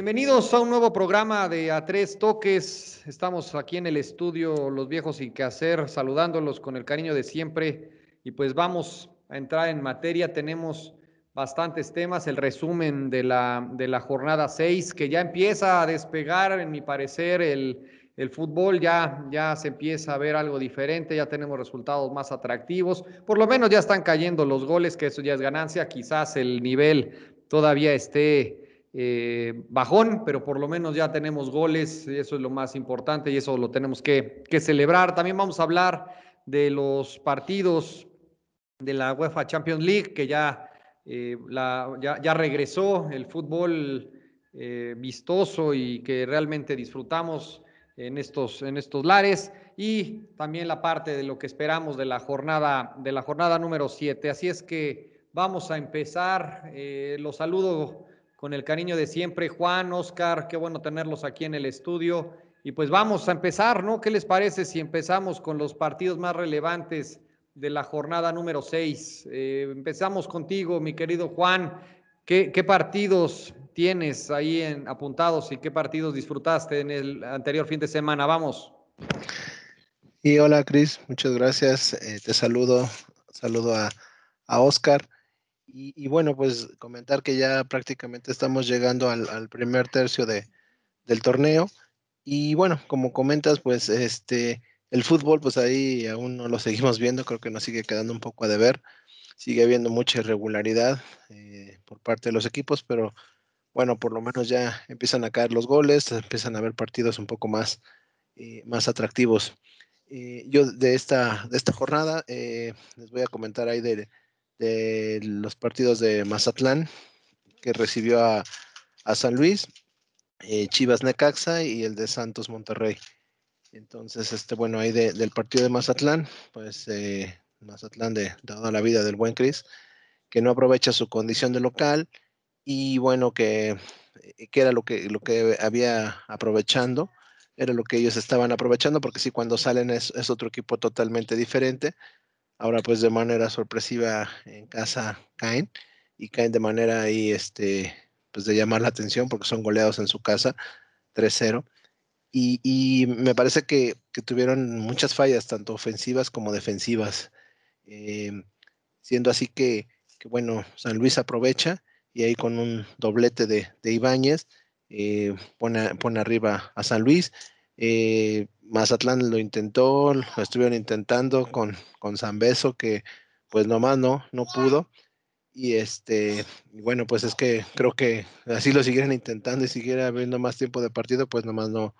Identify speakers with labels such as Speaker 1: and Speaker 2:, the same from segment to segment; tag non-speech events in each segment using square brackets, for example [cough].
Speaker 1: Bienvenidos a un nuevo programa de A Tres Toques. Estamos aquí en el estudio Los Viejos y Qué Hacer, saludándolos con el cariño de siempre. Y pues vamos a entrar en materia. Tenemos bastantes temas. El resumen de la, de la jornada 6, que ya empieza a despegar, en mi parecer, el, el fútbol ya, ya se empieza a ver algo diferente, ya tenemos resultados más atractivos, por lo menos ya están cayendo los goles, que eso ya es ganancia, quizás el nivel todavía esté eh, bajón, pero por lo menos ya tenemos goles, y eso es lo más importante y eso lo tenemos que, celebrar. También vamos a hablar de los partidos de la UEFA Champions League, que ya, eh, ya, regresó el fútbol eh, vistoso y que realmente disfrutamos en estos, en estos lares y también la parte de lo que esperamos de la jornada, de la jornada número 7. Así es que vamos a empezar. Eh, los saludo con el cariño de siempre. Juan, Oscar, qué bueno tenerlos aquí en el estudio. Y pues vamos a empezar, ¿no? ¿Qué les parece si empezamos con los partidos más relevantes de la jornada número 6? Eh, empezamos contigo, mi querido Juan. ¿Qué, partidos tienes ahí en, apuntados y qué partidos disfrutaste en el anterior fin de semana? Vamos.
Speaker 2: Y hola, Cris, muchas gracias. Eh, te saludo, saludo a, a Oscar. Y, bueno, pues comentar que ya prácticamente estamos llegando al, primer tercio de, del torneo. Y bueno, como comentas, pues este, el fútbol, pues ahí aún no lo seguimos viendo, creo que nos sigue quedando un poco a deber. Sigue habiendo mucha irregularidad eh, por parte de los equipos, pero bueno, por lo menos ya empiezan a caer los goles, empiezan a haber partidos un poco más, eh, más atractivos. Eh, yo de esta, de esta jornada les voy a comentar ahí de, de los partidos de Mazatlán, que recibió a, San Luis, eh, Chivas Necaxa y el de Santos Monterrey. Entonces, este, bueno, ahí del partido de Mazatlán, pues eh, Mazatlán de, toda la vida del buen Cris, que no aprovecha su condición de local y bueno, que, eh, que era lo que, lo que había aprovechando, era lo que ellos estaban aprovechando, porque sí, cuando salen es otro equipo totalmente diferente Ahora pues de manera sorpresiva en casa caen y caen de manera ahí este pues de llamar la atención porque son goleados en su casa 3-0. Y, me parece que, tuvieron muchas fallas, tanto ofensivas como defensivas. Em, siendo así que, bueno, San Luis aprovecha y ahí con un doblete de, de Ibáñez eh, pone, pone, arriba a San Luis. Eh, Mazatlán lo intentó, lo estuvieron intentando con, con Beso, que pues nomás no, no pudo. Y este, bueno, pues es que creo que así lo siguieran intentando y siguiera habiendo más tiempo de partido, pues nomás no,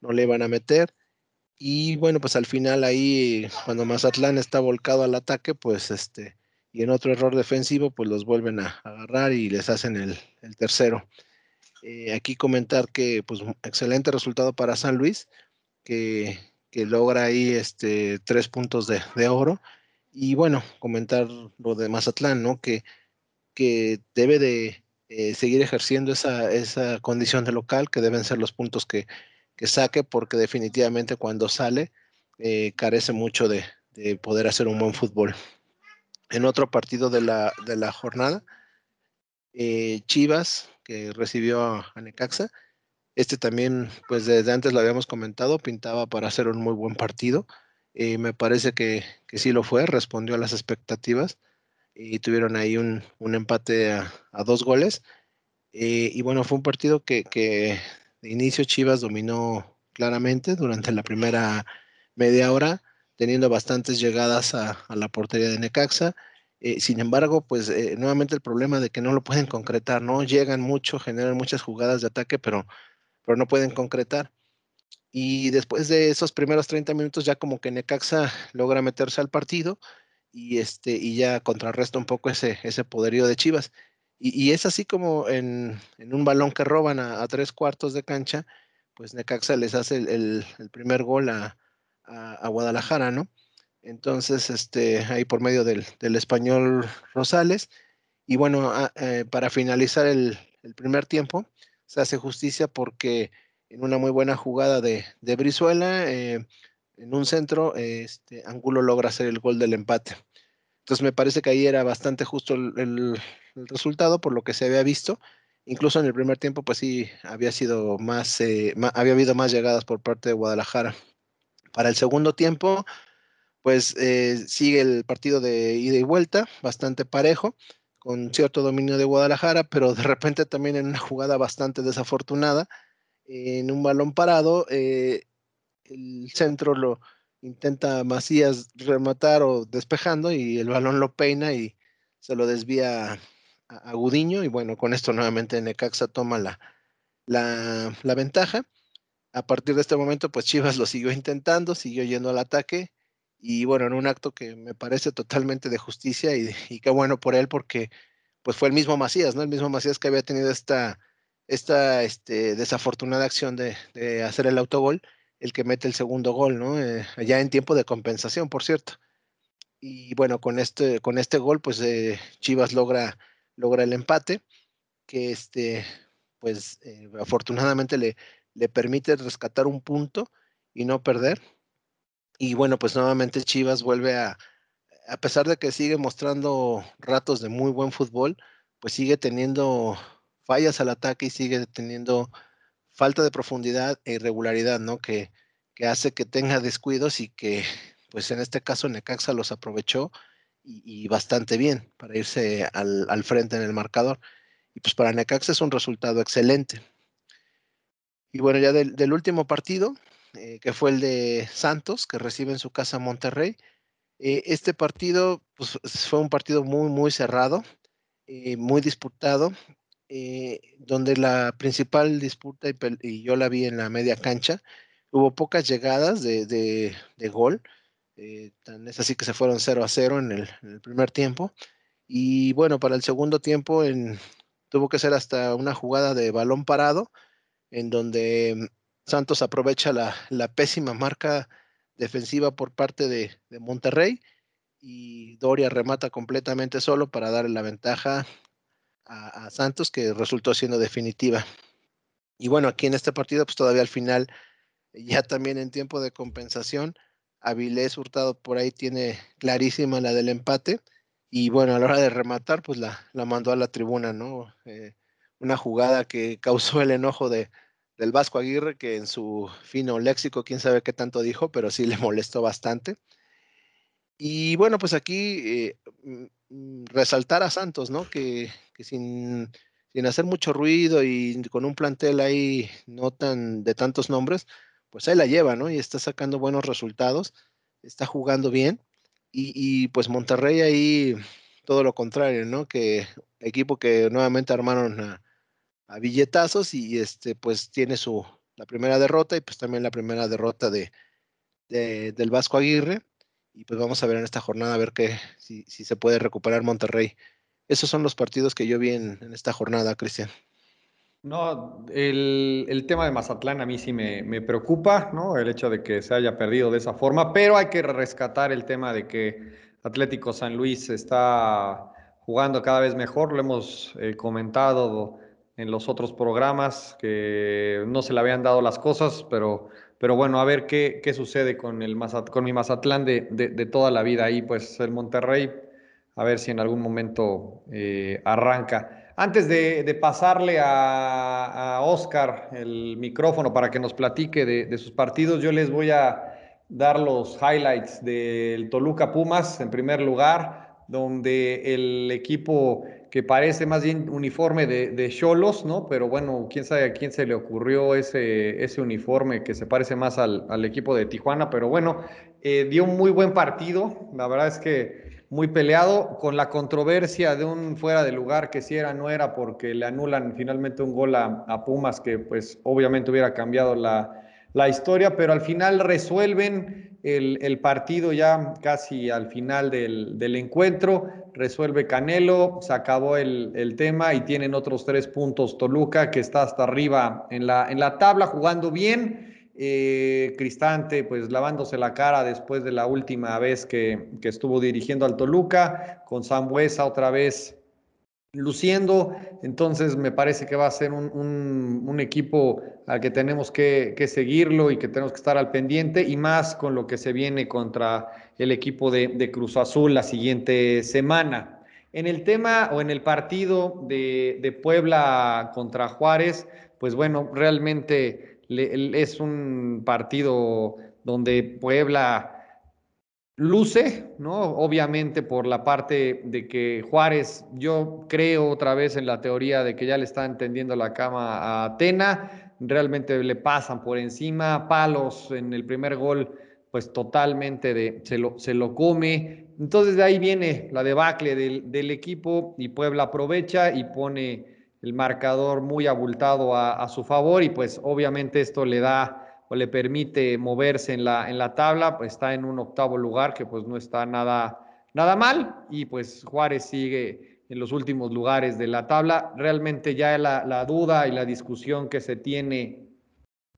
Speaker 2: no le iban a meter. Y bueno, pues al final ahí, cuando Mazatlán está volcado al ataque, pues este, y en otro error defensivo, pues los vuelven a agarrar y les hacen el, el tercero. Eh, aquí comentar que, pues, excelente resultado para San Luis que, logra ahí este, tres puntos de, oro. Y bueno, comentar lo de Mazatlán, ¿no? Que, que debe de eh, seguir ejerciendo esa, esa condición de local, que deben ser los puntos que, saque, porque definitivamente cuando sale eh, carece mucho de, poder hacer un buen fútbol. En otro partido de la, de la jornada, eh, Chivas, que recibió a Necaxa, este también, pues desde antes lo habíamos comentado, pintaba para hacer un muy buen partido. Eh, me parece que, sí lo fue, respondió a las expectativas y tuvieron ahí un, empate a, dos goles. Eh, y bueno, fue un partido que, de inicio Chivas dominó claramente durante la primera media hora, teniendo bastantes llegadas a, la portería de Necaxa. Eh, sin embargo, pues nuevamente el problema de que no lo pueden concretar, ¿no? Llegan mucho, generan muchas jugadas de ataque, pero pero no pueden concretar. Y después de esos primeros 30 minutos ya como que Necaxa logra meterse al partido y, este, y ya contrarresta un poco ese, ese poderío de Chivas. Y, es así como en, un balón que roban a, tres cuartos de cancha, pues Necaxa les hace el, primer gol a, Guadalajara, ¿no? Entonces, este, ahí por medio del, español Rosales. Y bueno, ah, eh, para finalizar el, el primer tiempo, se hace justicia porque en una muy buena jugada de, de Brizuela, eh, en un centro, este, Angulo logra hacer el gol del empate. Entonces me parece que ahí era bastante justo el, resultado por lo que se había visto Incluso en el primer tiempo, pues sí, había sido más, eh, había habido más llegadas por parte de Guadalajara. Para el segundo tiempo, pues eh, sigue el partido de ida y vuelta, bastante parejo, con cierto dominio de Guadalajara, pero de repente también en una jugada bastante desafortunada, en un balón parado, eh, el centro lo intenta Macías rematar o despejando y el balón lo peina y se lo desvía a, Gudiño y bueno, con esto nuevamente Necaxa toma la, la, la, ventaja. A partir de este momento, pues Chivas lo siguió intentando, siguió yendo al ataque y bueno, en un acto que me parece totalmente de justicia y, [laughs] y qué bueno por él porque pues fue el mismo Macías, ¿no? El mismo Macías que había tenido esta, esta este, desafortunada acción de, hacer el autogol, el que mete el segundo gol, ¿no? Eh, ya en tiempo de compensación, por cierto. Y bueno, con este, con este gol, pues eh, Chivas logra logra el empate, que este, pues eh, afortunadamente le, le permite rescatar un punto y no perder. Y bueno, pues nuevamente Chivas vuelve a, a pesar de que sigue mostrando ratos de muy buen fútbol, pues sigue teniendo fallas al ataque y sigue teniendo falta de profundidad e irregularidad, ¿no? Que, que hace que tenga descuidos y que, pues en este caso Necaxa los aprovechó y, bastante bien para irse al, frente en el marcador. Y pues para Necaxa es un resultado excelente. Y bueno, ya del, último partido, eh, que fue el de Santos, que recibe en su casa Monterrey. Eh, este partido pues, fue un partido muy, muy cerrado, eh, muy disputado, donde la principal disputa, y, yo la vi en la media cancha, hubo pocas llegadas de, de gol. Tan es así que se fueron 0 a 0 en el, primer tiempo. Y bueno, para el segundo tiempo en, tuvo que ser hasta una jugada de balón parado, en donde Santos aprovecha la, pésima marca defensiva por parte de, Monterrey y Doria remata completamente solo para darle la ventaja a, Santos, que resultó siendo definitiva. Y bueno, aquí en este partido, pues todavía al final, ya también en tiempo de compensación, Avilés Hurtado por ahí tiene clarísima la del empate. Y bueno, a la hora de rematar, pues la, la mandó a la tribuna, ¿no? Eh, una jugada que causó el enojo de, del Vasco Aguirre, que en su fino léxico, quién sabe qué tanto dijo, pero sí le [laughs] molestó bastante. Y bueno, pues aquí eh, mm, mm, resaltar a Santos, ¿no? Que, sin, sin, hacer mucho ruido y con un plantel ahí no tan de tantos nombres, pues ahí la lleva, ¿no? Y está sacando buenos resultados, está jugando bien. Y, pues Monterrey ahí todo lo contrario, ¿no? Que equipo que nuevamente armaron a, billetazos y este pues tiene su la primera derrota y pues también la primera derrota de, del Vasco Aguirre. Y pues vamos a ver en esta jornada a ver qué, si, si se puede recuperar Monterrey. Esos son los partidos que yo vi en, en esta jornada, Cristian.
Speaker 1: No, el, tema de Mazatlán a mí sí me, preocupa, ¿no? El hecho de que se haya perdido de esa forma, pero hay que rescatar el tema de que Atlético San Luis está jugando cada vez mejor, lo hemos eh, comentado en los otros programas, que no se le habían dado las cosas, pero, pero bueno, a ver qué, qué sucede con, el con mi Mazatlán de, de, toda la vida ahí, pues el Monterrey, a ver si en algún momento eh, arranca. Antes de, pasarle a, Oscar el micrófono para que nos platique de, sus partidos, yo les voy a dar los highlights del Toluca Pumas en primer lugar, donde el equipo que parece más bien uniforme de Cholos, ¿no? Pero bueno, quién sabe a quién se le ocurrió ese, ese uniforme que se parece más al, equipo de Tijuana, pero bueno, eh, dio un muy buen partido. La verdad es que muy peleado, con la controversia de un fuera de lugar que si era, no era, porque le anulan finalmente un gol a, Pumas, que pues obviamente hubiera cambiado la, historia, pero al final resuelven el, partido ya casi al final del, encuentro, resuelve Canelo, se acabó el, tema y tienen otros tres puntos Toluca, que está hasta arriba en la, tabla, jugando bien. Eh, Cristante, pues lavándose la cara después de la última vez que, estuvo dirigiendo al Toluca, con Sambuesa otra vez luciendo. Entonces me parece que va a ser un, equipo al que tenemos que, seguirlo y que tenemos que estar al pendiente, y más con lo que se viene contra el equipo de, Cruz Azul la siguiente semana. En el tema o en el partido de, Puebla contra Juárez, pues bueno, realmente es un partido donde Puebla luce, ¿no? Obviamente por la parte de que Juárez, yo creo otra vez en la teoría de que ya le está entendiendo la cama a Atena, realmente le pasan por encima, palos en el primer gol pues totalmente de, se lo, se lo come. Entonces de ahí viene la debacle del, del equipo y Puebla aprovecha y pone el marcador muy abultado a, su favor y pues obviamente esto le da o le permite moverse en la, en la tabla, pues está en un octavo lugar que pues no está nada, nada mal y pues Juárez sigue en los últimos lugares de la tabla. Realmente ya la, la duda y la discusión que se tiene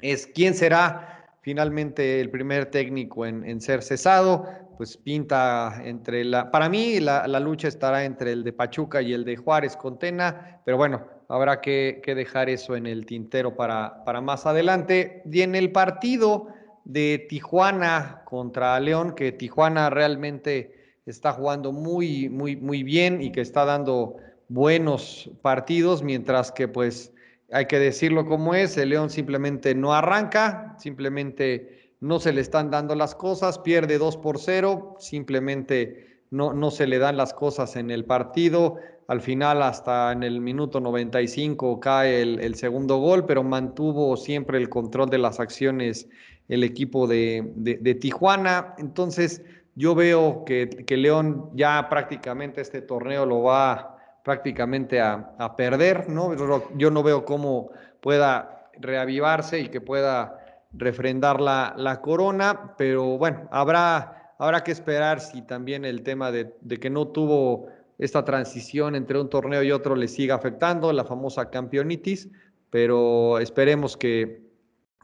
Speaker 1: es quién será finalmente el primer técnico en, ser cesado, pues pinta entre la, para mí la, lucha estará entre el de Pachuca y el de Juárez con Tena, pero bueno, habrá que, dejar eso en el tintero para, más adelante. Y en el partido de Tijuana contra León, que Tijuana realmente está jugando muy, muy, muy bien y que está dando buenos partidos, mientras que pues hay que decirlo como es, el León simplemente no arranca, simplemente no se le están dando las cosas, pierde 2 por 0, simplemente no se le dan las cosas en el partido. Al final, hasta en el minuto 95 cae el, segundo gol, pero mantuvo siempre el control de las acciones el equipo de, de, Tijuana. Entonces, yo veo que, que León ya prácticamente este torneo lo va prácticamente a, perder, ¿no? Yo no veo cómo pueda reavivarse y que pueda refrendar la, la corona, pero bueno, habrá, habrá que esperar si también el tema de, que no tuvo esta transición entre un torneo y otro le siga afectando, la famosa campeonitis, pero esperemos que,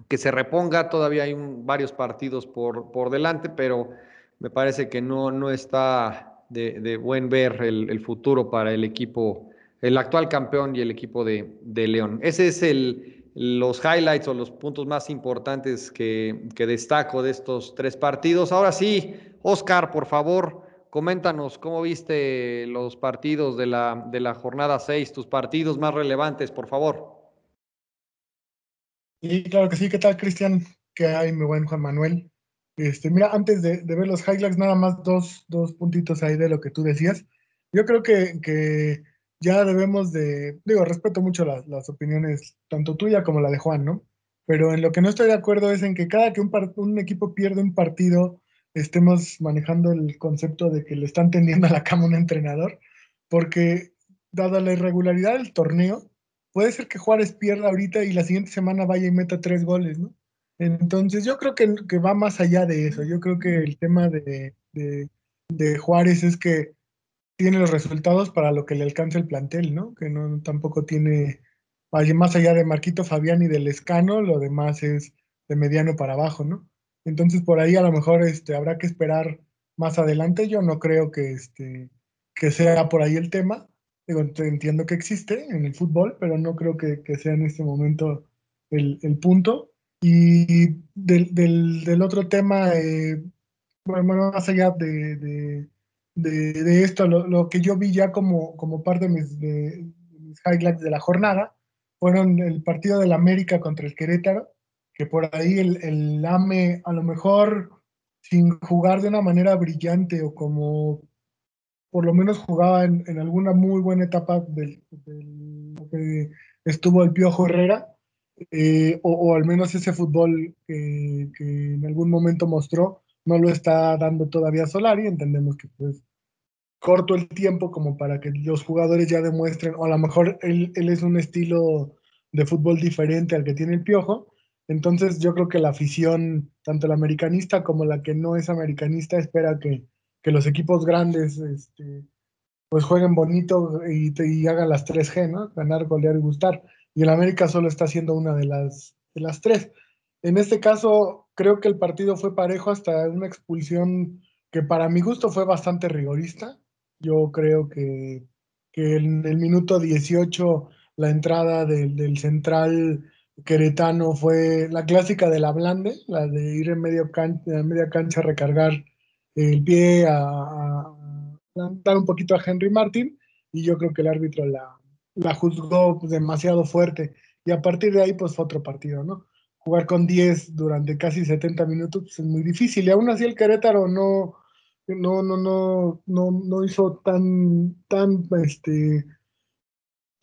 Speaker 1: que se reponga, todavía hay varios partidos por, por delante, pero me parece que no, no está de, buen ver el, futuro para el equipo, el actual campeón y el equipo de, León. Ese es el, los highlights o los puntos más importantes que, destaco de estos tres partidos. Ahora sí, Oscar, por favor, coméntanos cómo viste los partidos de la, de la jornada 6, tus partidos más relevantes, por favor.
Speaker 3: Sí, claro que sí. ¿Qué tal, Cristian? ¿Qué hay, mi buen Juan Manuel? Este, mira, antes de, ver los highlights, nada más dos, dos, puntitos ahí de lo que tú decías. Yo creo que, que ya debemos de, digo, respeto mucho las, las, opiniones, tanto tuya como la de Juan, ¿no? Pero en lo que no estoy de acuerdo es en que cada que un, un equipo pierde un partido, estemos manejando el concepto de que le están tendiendo a la cama un entrenador, porque dada la irregularidad del torneo, puede ser que Juárez pierda ahorita y la siguiente semana vaya y meta tres goles, ¿no? Entonces yo creo que, que, va más allá de eso. Yo creo que el tema de, de, Juárez es que tiene los resultados para lo que le alcanza el plantel, ¿no? Que no tampoco tiene, más allá de Marquito Fabián y del Escano, lo demás es de mediano para abajo, ¿no? Entonces por ahí a lo mejor este, habrá que esperar más adelante. Yo no creo que, este, sea por ahí el tema. Entiendo que existe en el fútbol, pero no creo que, sea en este momento el, punto. Y del, del, otro tema, eh, más allá de, esto, lo, que yo vi ya como, parte de mis, de mis highlights de la jornada, fueron el partido del América contra el Querétaro, que por ahí el, el AME a lo mejor sin jugar de una manera brillante o como por lo menos jugaba en, en alguna muy buena etapa que estuvo el Piojo Herrera, eh, o, al menos ese fútbol que, en algún momento mostró, no lo está dando todavía Solari. Entendemos que pues corto el tiempo como para que los jugadores ya demuestren, o a lo mejor él, él es un estilo de fútbol diferente al que tiene el Piojo. Entonces yo creo que la afición, tanto la americanista como la que no es americanista, espera que, que los equipos grandes este, pues jueguen bonito y, hagan las 3G, ¿no? Ganar, golear y gustar y el América solo está haciendo una de las, de las tres. En este caso, creo que el partido fue parejo hasta una expulsión que para mi gusto fue bastante rigorista. Yo creo que, que en el minuto 18 la entrada del central queretano fue la clásica de la blande, la de ir en medio cancha, media cancha a recargar el pie a, adelantar un poquito a Henry Martin y yo creo que el árbitro la, la juzgó demasiado fuerte y a partir de ahí pues fue otro partido, ¿no? Jugar con 10 durante casi 70 minutos es muy difícil y aún así el Querétaro no, no, no, no, no, no hizo tan, tan, este,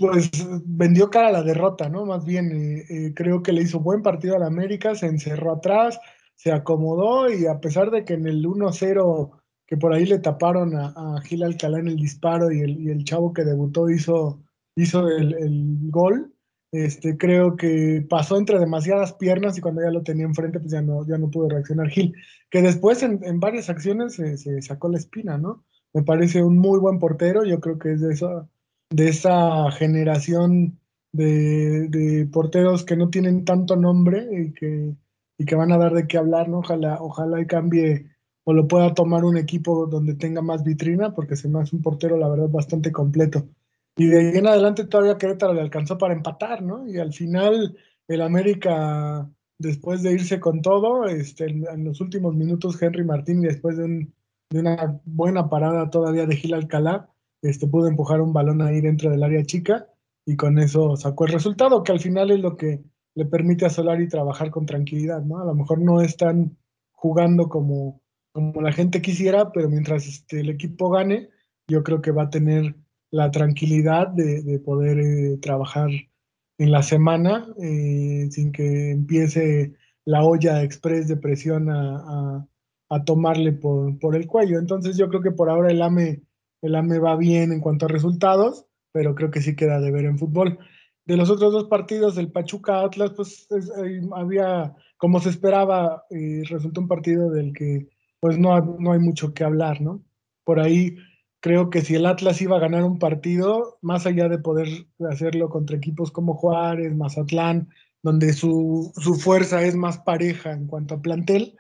Speaker 3: pues vendió cara a la derrota, ¿no? Más bien, eh, eh, creo que le hizo buen partido al América, se encerró atrás, se acomodó y a pesar de que en el 1-0 que por ahí le taparon a, Gil Alcalá en el disparo y el, chavo que debutó hizo, hizo el, el, gol, este, creo que pasó entre demasiadas piernas y cuando ya lo tenía enfrente pues ya no, ya no pudo reaccionar Gil, que después en, en varias acciones se, se, sacó la espina, ¿no? Me parece un muy buen portero, yo creo que es de eso de esa generación de, porteros que no tienen tanto nombre y que, y que van a dar de qué hablar, ¿no? Ojalá, ojalá cambie o lo pueda tomar un equipo donde tenga más vitrina, porque se me hace un portero, la verdad, bastante completo. Y de ahí en adelante todavía Querétaro le alcanzó para empatar, ¿no? Y al final el América, después de irse con todo, este, en, los últimos minutos Henry Martín, después de, de una buena parada todavía de Gil Alcalá, este, pudo empujar un balón ahí dentro del área chica y con eso sacó el resultado, que al final es lo que le permite a Solari trabajar con tranquilidad, ¿no? A lo mejor no están jugando como, como la gente quisiera, pero mientras este, el equipo gane, yo creo que va a tener la tranquilidad de, poder eh, trabajar en la semana eh, sin que empiece la olla express de presión a, a, tomarle por, por, el cuello. Entonces yo creo que por ahora el AME el AME va bien en cuanto a resultados, pero creo que sí queda de ver en fútbol. De los otros dos partidos, del Pachuca Atlas, pues había, como se esperaba, eh, resultó un partido del que pues no, no hay mucho que hablar, ¿no? Por ahí creo que si el Atlas iba a ganar un partido, más allá de poder hacerlo contra equipos como Juárez, Mazatlán, donde su, su fuerza es más pareja en cuanto a plantel,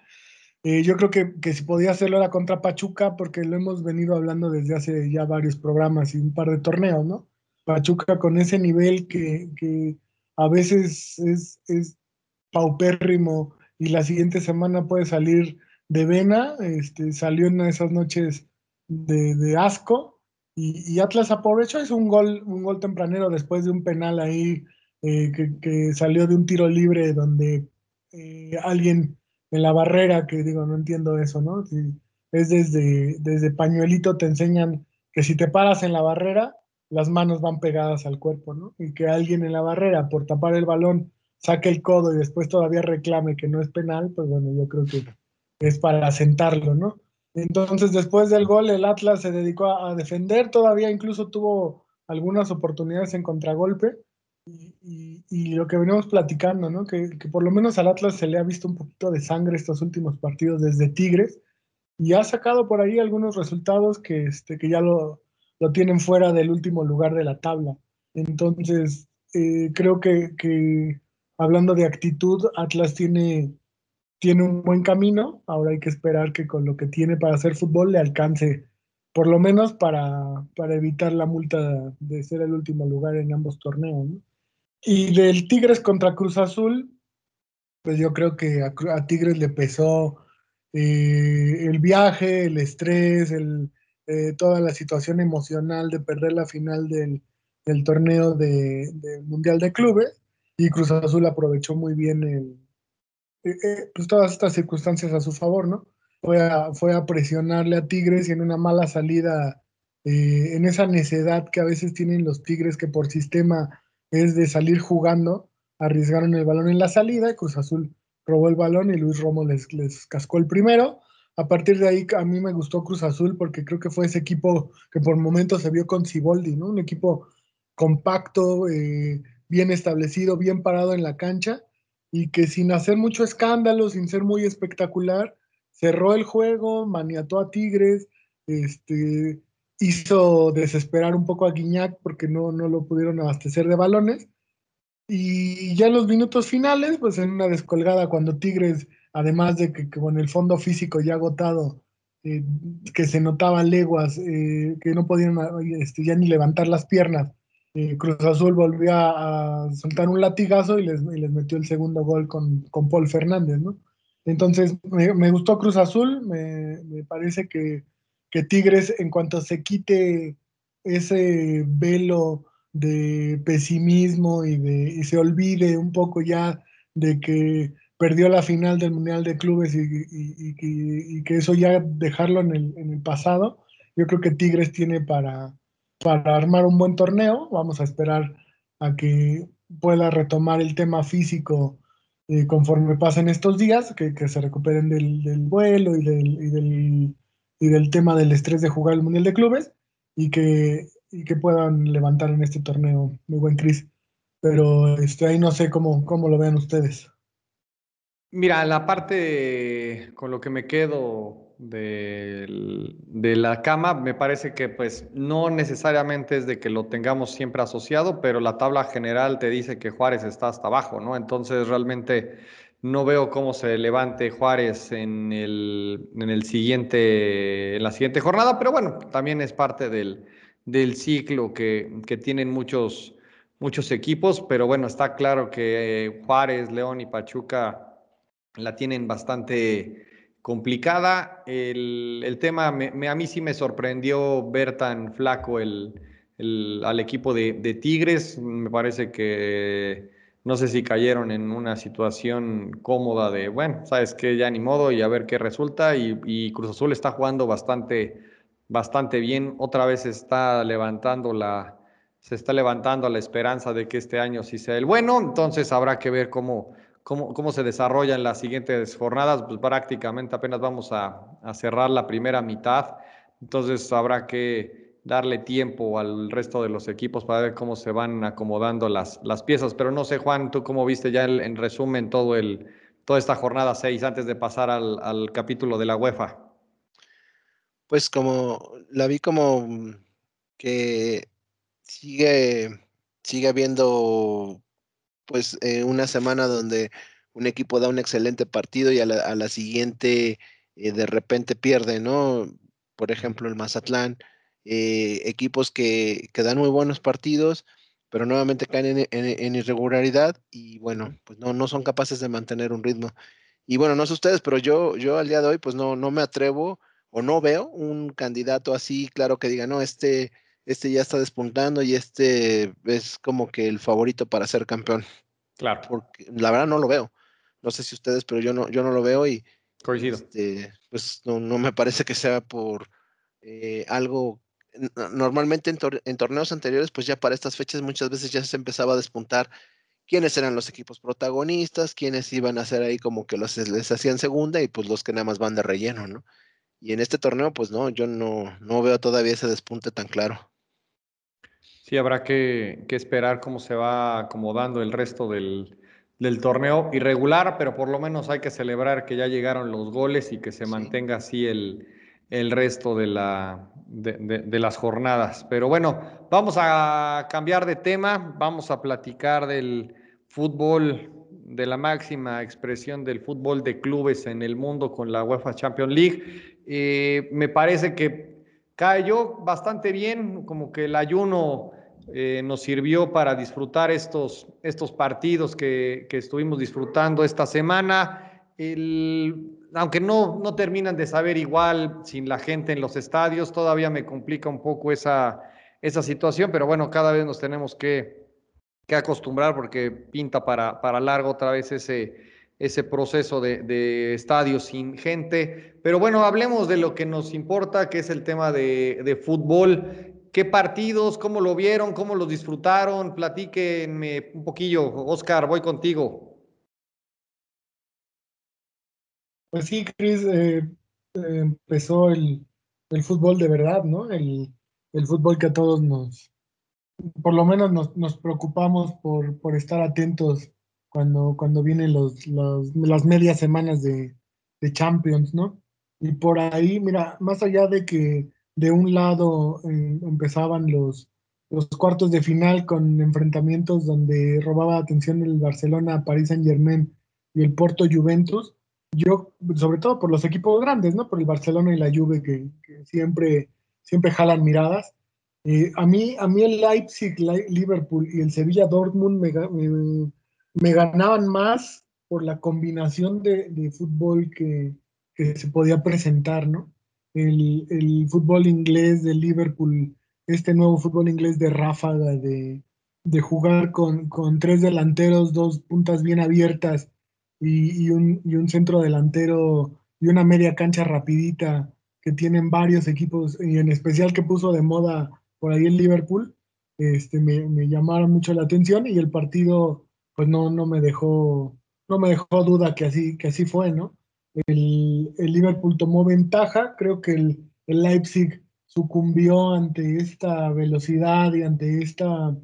Speaker 3: eh, yo creo que, que, si podía hacerlo era contra Pachuca, porque lo hemos venido hablando desde hace ya varios programas y un par de torneos, ¿no? Pachuca con ese nivel que, que a veces es, paupérrimo y la siguiente semana puede salir de vena, este, salió en esas noches de, asco y, Atlas aprovechó, es un gol, un gol tempranero después de un penal ahí eh, que, que, salió de un tiro libre donde eh, alguien en la barrera, que digo, no entiendo eso, ¿no? es desde, desde pañuelito te enseñan que si te paras en la barrera, las manos van pegadas al cuerpo, ¿no? Y que alguien en la barrera, por tapar el balón, saque el codo y después todavía reclame que no es penal, pues bueno, yo creo que es para sentarlo, ¿no? Entonces, después del gol, el Atlas se dedicó a, a defender, todavía incluso tuvo algunas oportunidades en contragolpe, y, lo que venimos platicando, ¿no? Que, por lo menos al Atlas se le ha visto un poquito de sangre estos últimos partidos desde Tigres y ha sacado por ahí algunos resultados que, este, que ya lo, lo tienen fuera del último lugar de la tabla. Entonces, eh, creo que, que, hablando de actitud, Atlas tiene, tiene un buen camino. Ahora hay que esperar que con lo que tiene para hacer fútbol le alcance, por lo menos para, para evitar la multa de ser el último lugar en ambos torneos. ¿no? Y del Tigres contra Cruz Azul, pues yo creo que a, Tigres le pesó eh, el viaje, el estrés, el, eh, toda la situación emocional de perder la final del, torneo de, Mundial de Clubes. Y Cruz Azul aprovechó muy bien el, eh, pues todas estas circunstancias a su favor, ¿no? Fue a, fue a presionarle a Tigres y en una mala salida, en esa necedad que a veces tienen los Tigres que por sistema es de salir jugando, arriesgaron el balón en la salida, Cruz Azul robó el balón y Luis Romo les, les cascó el primero. A partir de ahí a mí me gustó Cruz Azul porque creo que fue ese equipo que por momentos se vio con Ciboldi, ¿no? Un equipo compacto, eh, bien establecido, bien parado en la cancha y que sin hacer mucho escándalo, sin ser muy espectacular, cerró el juego, maniató a Tigres, este, hizo desesperar un poco a Guiñac porque no, no lo pudieron abastecer de balones. Y ya en los minutos finales, pues en una descolgada, cuando Tigres, además de que, con el fondo físico ya agotado, eh, que se notaban leguas, eh, que no podían este, ya ni levantar las piernas, eh, Cruz Azul volvió a, soltar un latigazo y les, les, metió el segundo gol con, con Paul Fernández, ¿no? Entonces, me, me, gustó Cruz Azul, me, me parece que que Tigres, en cuanto se quite ese velo de pesimismo y, de, y se olvide un poco ya de que perdió la final del Mundial de Clubes y, que eso ya dejarlo en el, en el, pasado, yo creo que Tigres tiene para, para armar un buen torneo. Vamos a esperar a que pueda retomar el tema físico eh, conforme pasen estos días, que, se recuperen del, vuelo y del, y del tema del estrés de jugar el Mundial de Clubes y que, y que puedan levantar en este torneo. Muy buen Cris. Pero este, ahí no sé cómo, cómo lo vean ustedes.
Speaker 1: Mira, la parte con lo que me quedo de, de, la cama, me parece que pues no necesariamente es de que lo tengamos siempre asociado, pero la tabla general te dice que Juárez está hasta abajo, ¿no? Entonces realmente no veo cómo se levante Juárez en el, en el siguiente, en la siguiente jornada, pero bueno, también es parte del, del ciclo que, que tienen muchos, muchos equipos, pero bueno, está claro que Juárez, León y Pachuca la tienen bastante complicada. El, el tema, me, a mí sí me sorprendió ver tan flaco el, el, al equipo de, de, Tigres. Me parece que no sé si cayeron en una situación cómoda de, bueno, sabes que ya ni modo y a ver qué resulta. Y, y, Cruz Azul está jugando bastante, bastante bien. Otra vez está levantando la, se está levantando la esperanza de que este año sí sea el bueno. Entonces habrá que ver cómo cómo, cómo se desarrollan las siguientes jornadas, pues prácticamente apenas vamos a, a cerrar la primera mitad, entonces habrá que darle tiempo al resto de los equipos para ver cómo se van acomodando las, las piezas. Pero no sé, Juan, tú cómo viste ya el, en resumen todo el, toda esta jornada 6 antes de pasar al, al, capítulo de la UEFA.
Speaker 2: Pues como la vi como que sigue, sigue habiendo pues eh, una semana donde un equipo da un excelente partido y a la, a la siguiente eh, de repente pierde, ¿no? Por ejemplo, el Mazatlán, eh, equipos que, que, dan muy buenos partidos, pero nuevamente caen en, en, en, irregularidad y bueno, pues no, no son capaces de mantener un ritmo. Y bueno, no sé ustedes, pero yo, yo al día de hoy pues no, no me atrevo o no veo un candidato así, claro que diga, no, este este ya está despuntando y este es como que el favorito para ser campeón.
Speaker 1: Claro.
Speaker 2: Porque la verdad no lo veo. No sé si ustedes, pero yo no, yo no lo veo y
Speaker 1: coincido.
Speaker 2: Este, pues no, no, me parece que sea por eh, algo. Normalmente en, tor en, torneos anteriores, pues ya para estas fechas muchas veces ya se empezaba a despuntar quiénes eran los equipos protagonistas, quiénes iban a ser ahí como que los les hacían segunda y pues los que nada más van de relleno, ¿no? Y en este torneo, pues no, yo no, no veo todavía ese despunte tan claro.
Speaker 1: Sí, habrá que, que, esperar cómo se va acomodando el resto del, del, torneo irregular, pero por lo menos hay que celebrar que ya llegaron los goles y que se sí. mantenga así el, el resto de, la, de, las jornadas. Pero bueno, vamos a cambiar de tema, vamos a platicar del fútbol, de la máxima expresión del fútbol de clubes en el mundo con la UEFA Champions League. Eh, me parece que cayó bastante bien, como que el ayuno eh, nos sirvió para disfrutar estos, estos partidos que, que estuvimos disfrutando esta semana. El, aunque no, no terminan de saber igual sin la gente en los estadios, todavía me complica un poco esa, esa situación, pero bueno, cada vez nos tenemos que, que acostumbrar porque pinta para, para largo otra vez ese, ese proceso de, de, estadios sin gente. Pero bueno, hablemos de lo que nos importa, que es el tema de, de, fútbol. ¿Qué partidos? ¿Cómo lo vieron? ¿Cómo los disfrutaron? Platíquenme un poquillo. Oscar, voy contigo.
Speaker 3: Pues sí, Cris, eh, eh, empezó el, el, fútbol de verdad, ¿no? El, el, fútbol que a todos nos, por lo menos nos, nos preocupamos por, por estar atentos cuando, cuando vienen los, los, las medias semanas de, de, Champions, ¿no? Y por ahí, mira, más allá de que de un lado eh, empezaban los, los cuartos de final con enfrentamientos donde robaba atención el Barcelona, París Saint Germain y el Porto Juventus, yo, sobre todo por los equipos grandes, ¿no? Por el Barcelona y la Juve que, siempre, siempre jalan miradas. Eh, a, mí, a mí el Leipzig, Liverpool y el Sevilla Dortmund me, me ganaban más por la combinación de, de fútbol que, que, se podía presentar, ¿no? el, el, fútbol inglés de Liverpool, este nuevo fútbol inglés de ráfaga, de, de jugar con, con, tres delanteros, dos puntas bien abiertas y, y, un, y, un, centro delantero y una media cancha rapidita que tienen varios equipos y en especial que puso de moda por ahí el Liverpool, este, me, me llamaron mucho la atención y el partido pues no, no me dejó no me dejó duda que así, que así fue, ¿no? El, el Liverpool tomó ventaja, creo que el, el, Leipzig sucumbió ante esta velocidad y ante esta,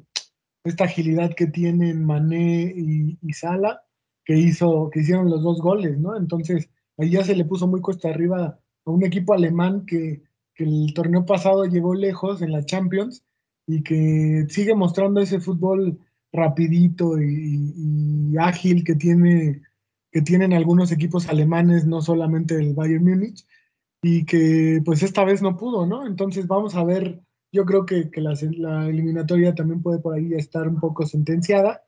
Speaker 3: esta agilidad que tienen Mané y, y, Sala, que, hizo, que hicieron los dos goles, ¿no? Entonces, ahí ya se le puso muy cuesta arriba a un equipo alemán que, que el torneo pasado llegó lejos en la Champions y que sigue mostrando ese fútbol rapidito y, ágil que, tiene, que tienen algunos equipos alemanes, no solamente el Bayern Múnich, y que pues esta vez no pudo, ¿no? Entonces vamos a ver, yo creo que, que la, la, eliminatoria también puede por ahí estar un poco sentenciada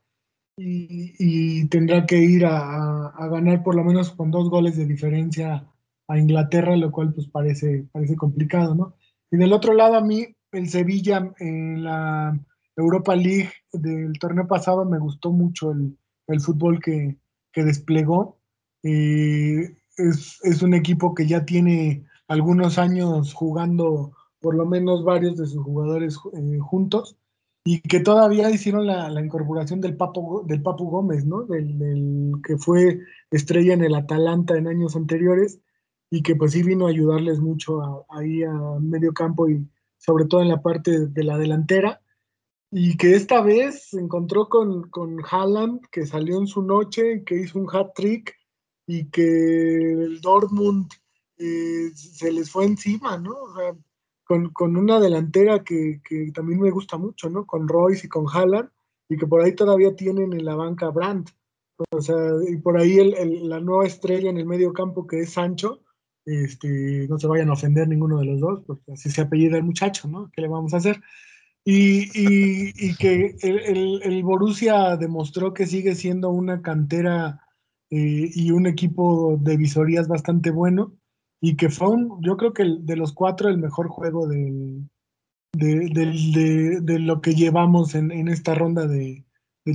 Speaker 3: y, y tendrá que ir a, ganar por lo menos con dos goles de diferencia a Inglaterra, lo cual pues parece, parece complicado, ¿no? Y del otro lado a mí, el Sevilla en la Europa League del torneo pasado me gustó mucho el, el fútbol que, que desplegó. Eh, es, es, un equipo que ya tiene algunos años jugando por lo menos varios de sus jugadores eh, juntos y que todavía hicieron la, incorporación del Papu, del Papu Gómez, ¿no? Del, que fue estrella en el Atalanta en años anteriores y que pues sí vino a ayudarles mucho a, ahí a medio campo y sobre todo en la parte de la delantera y que esta vez se encontró con, con Haaland, que salió en su noche, que hizo un hat-trick y que el Dortmund eh, se les fue encima, ¿no? O sea, con, una delantera que, que, también me gusta mucho, ¿no? Con Royce y con Haaland, y que por ahí todavía tienen en la banca Brandt. O sea, y por ahí la nueva estrella en el medio campo que es Sancho, este, no se vayan a ofender ninguno de los dos, porque así se apellida el muchacho, ¿no? ¿Qué le vamos a hacer? Y, que el, Borussia demostró que sigue siendo una cantera eh, y un equipo de visorías bastante bueno y que fue un, yo creo que de los cuatro el mejor juego de, de, de, lo que llevamos en, esta ronda de,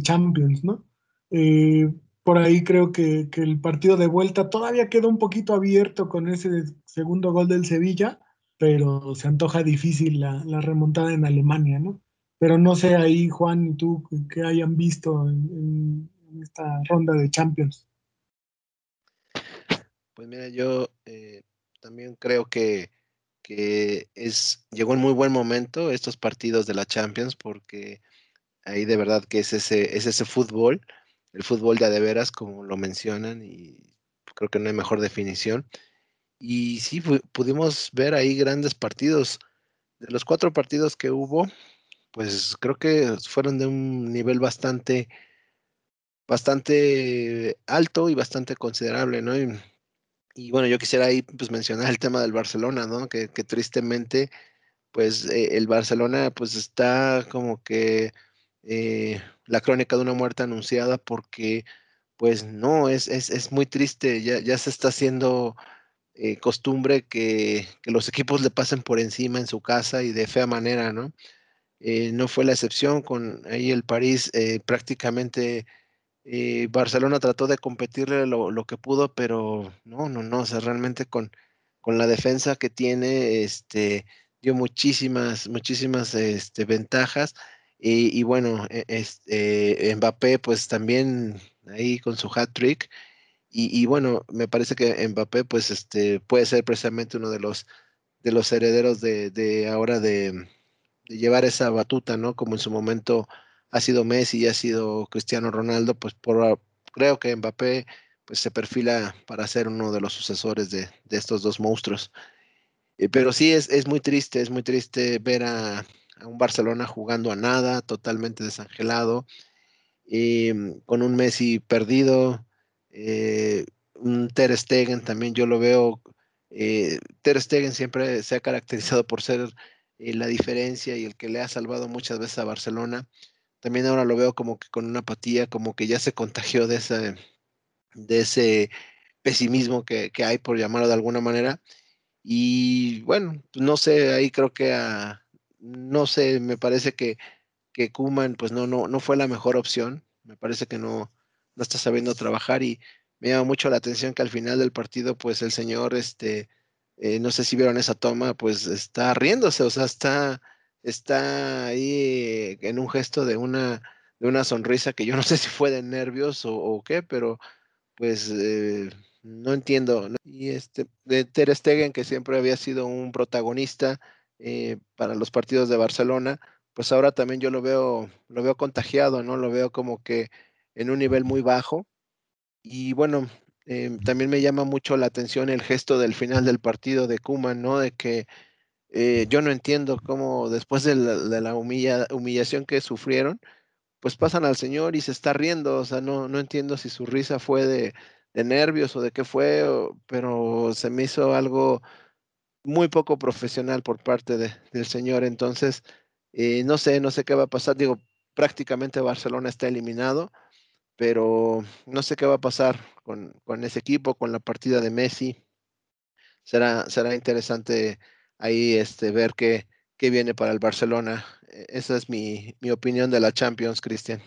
Speaker 3: Champions, ¿no? Eh, por ahí creo que, que, el partido de vuelta todavía quedó un poquito abierto con ese segundo gol del Sevilla, pero se antoja difícil la, remontada en Alemania, ¿no? Pero no sé ahí, Juan, y tú, que hayan visto en, en esta ronda de Champions.
Speaker 2: Pues mira, yo eh, también creo que, que, es, llegó en muy buen momento estos partidos de la Champions, porque ahí de verdad que es ese, es ese fútbol, el fútbol de veras, como lo mencionan, y creo que no hay mejor definición y sí, pudimos ver ahí grandes partidos. De los cuatro partidos que hubo, pues creo que fueron de un nivel bastante, bastante alto y bastante considerable, ¿no? Y, y bueno, yo quisiera ahí pues mencionar el tema del Barcelona, ¿no? Que, tristemente, pues eh, el Barcelona pues está como que eh, la crónica de una muerte anunciada porque pues no, es, es, es muy triste, ya, ya se está haciendo eh, costumbre que, que, los equipos le pasen por encima en su casa y de fea manera, ¿no? No fue la excepción con ahí el París, prácticamente eh, Barcelona trató de competirle lo, que pudo, pero no, no, no, o sea, realmente con, con la defensa que tiene, este, dio muchísimas, muchísimas este, ventajas. Y, bueno, e, este, Mbappé, pues también ahí con su hat trick, y, bueno, me parece que Mbappé, pues, este, puede ser precisamente uno de los, de los herederos de, de ahora de, llevar esa batuta, ¿no? Como en su momento ha sido Messi y ha sido Cristiano Ronaldo, pues por, creo que Mbappé pues se perfila para ser uno de los sucesores de, estos dos monstruos. Eh, pero sí es, es, muy triste, es muy triste ver a, un Barcelona jugando a nada, totalmente desangelado, mm, con un Messi perdido, eh, un Ter Stegen también yo lo veo, eh, Ter Stegen siempre se ha caracterizado por ser eh, la diferencia y el que le ha salvado muchas veces a Barcelona. También ahora lo veo como que con una apatía, como que ya se contagió de ese, de ese pesimismo que, que hay, por llamarlo de alguna manera. Y bueno, no sé, ahí creo que no sé, me parece que, que Kuman pues no, no, no fue la mejor opción. Me parece que no, no está sabiendo trabajar y me llama mucho la atención que al final del partido, pues el señor, este, eh, no sé si vieron esa toma, pues está riéndose, o sea, está, está ahí en un gesto de una, de una sonrisa que yo no [laughs] sé si fue de nervios o, qué, pero pues eh, no entiendo. Y este, de Ter Stegen, que siempre había sido un protagonista eh, para los partidos de Barcelona, pues ahora también yo lo veo, lo veo contagiado, ¿no? Lo veo como que en un nivel muy bajo. Y bueno, em, también me llama mucho la atención el gesto del final del partido de Kuman, ¿no? De que eh, yo no entiendo cómo después de la, humillación que sufrieron, pues pasan al Señor y se está riendo, o sea, no, no entiendo si su risa fue de, nervios o de qué fue, pero se me hizo algo muy poco profesional por parte del Señor, entonces, eh, no sé, no sé qué va a pasar, digo, prácticamente Barcelona está eliminado, pero no sé qué va a pasar con, ese equipo, con la partida de Messi. Será, será interesante ahí este, ver qué, qué viene para el Barcelona. E, esa es mi, opinión de la Champions, Cristian.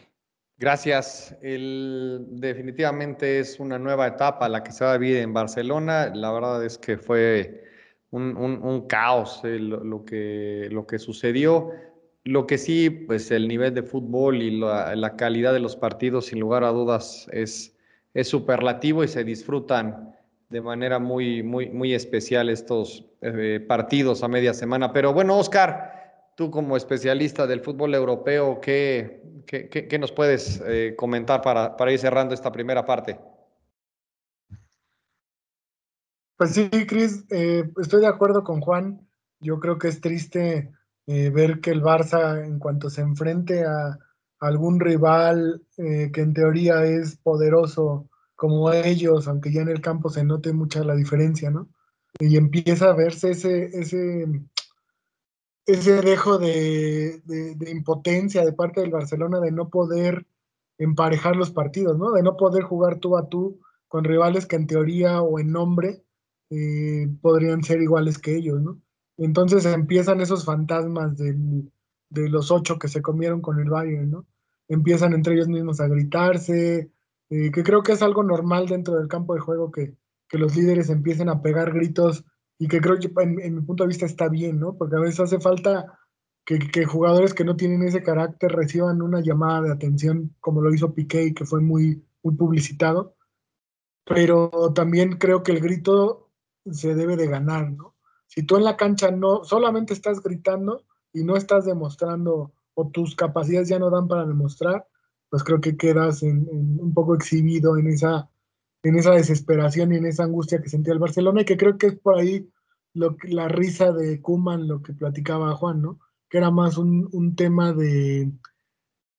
Speaker 1: Gracias. definitivamente es una nueva etapa la que se va a vivir en Barcelona. La verdad es que fue un, caos eh, lo, que, lo que sucedió. Lo que sí, pues el nivel de fútbol y la, calidad de los partidos, sin lugar a dudas, es, es superlativo y se disfrutan de manera muy, muy, muy especial estos eh, partidos a media semana. Pero bueno, Oscar, tú como especialista del fútbol europeo, ¿qué, qué, nos puedes eh, comentar para, para ir cerrando esta primera parte?
Speaker 3: Pues sí, Cris, eh, estoy de acuerdo con Juan. Yo creo que es triste ver que el Barça, en cuanto se enfrente a, algún rival que en teoría es poderoso como ellos, aunque ya en el campo se note mucha la diferencia, ¿no? Y empieza a verse ese, ese, ese dejo de, de, impotencia de parte del Barcelona de no poder emparejar los partidos, ¿no? De no poder jugar tú a tú con rivales que en teoría o en nombre eh, podrían ser iguales que ellos, ¿no? Entonces empiezan esos fantasmas de los ocho que se comieron con el Bayern, ¿no? Empiezan entre ellos mismos a gritarse, eh, que creo que es algo normal dentro del campo de juego que, los líderes empiecen a pegar gritos y que creo que en, mi punto de vista está bien, ¿no? Porque a veces hace falta que, jugadores que no tienen ese carácter reciban una llamada de atención como lo hizo Piqué que fue muy, muy publicitado. Pero también creo que el grito se debe de ganar, ¿no? Si tú en la cancha no solamente estás gritando y no estás demostrando o tus capacidades ya no dan para demostrar, pues creo que quedas un poco exhibido en esa, en esa desesperación y en esa angustia que sentía el Barcelona y que creo que es por ahí lo la risa de Kuman, lo que platicaba Juan, ¿no? Que era más un, tema de,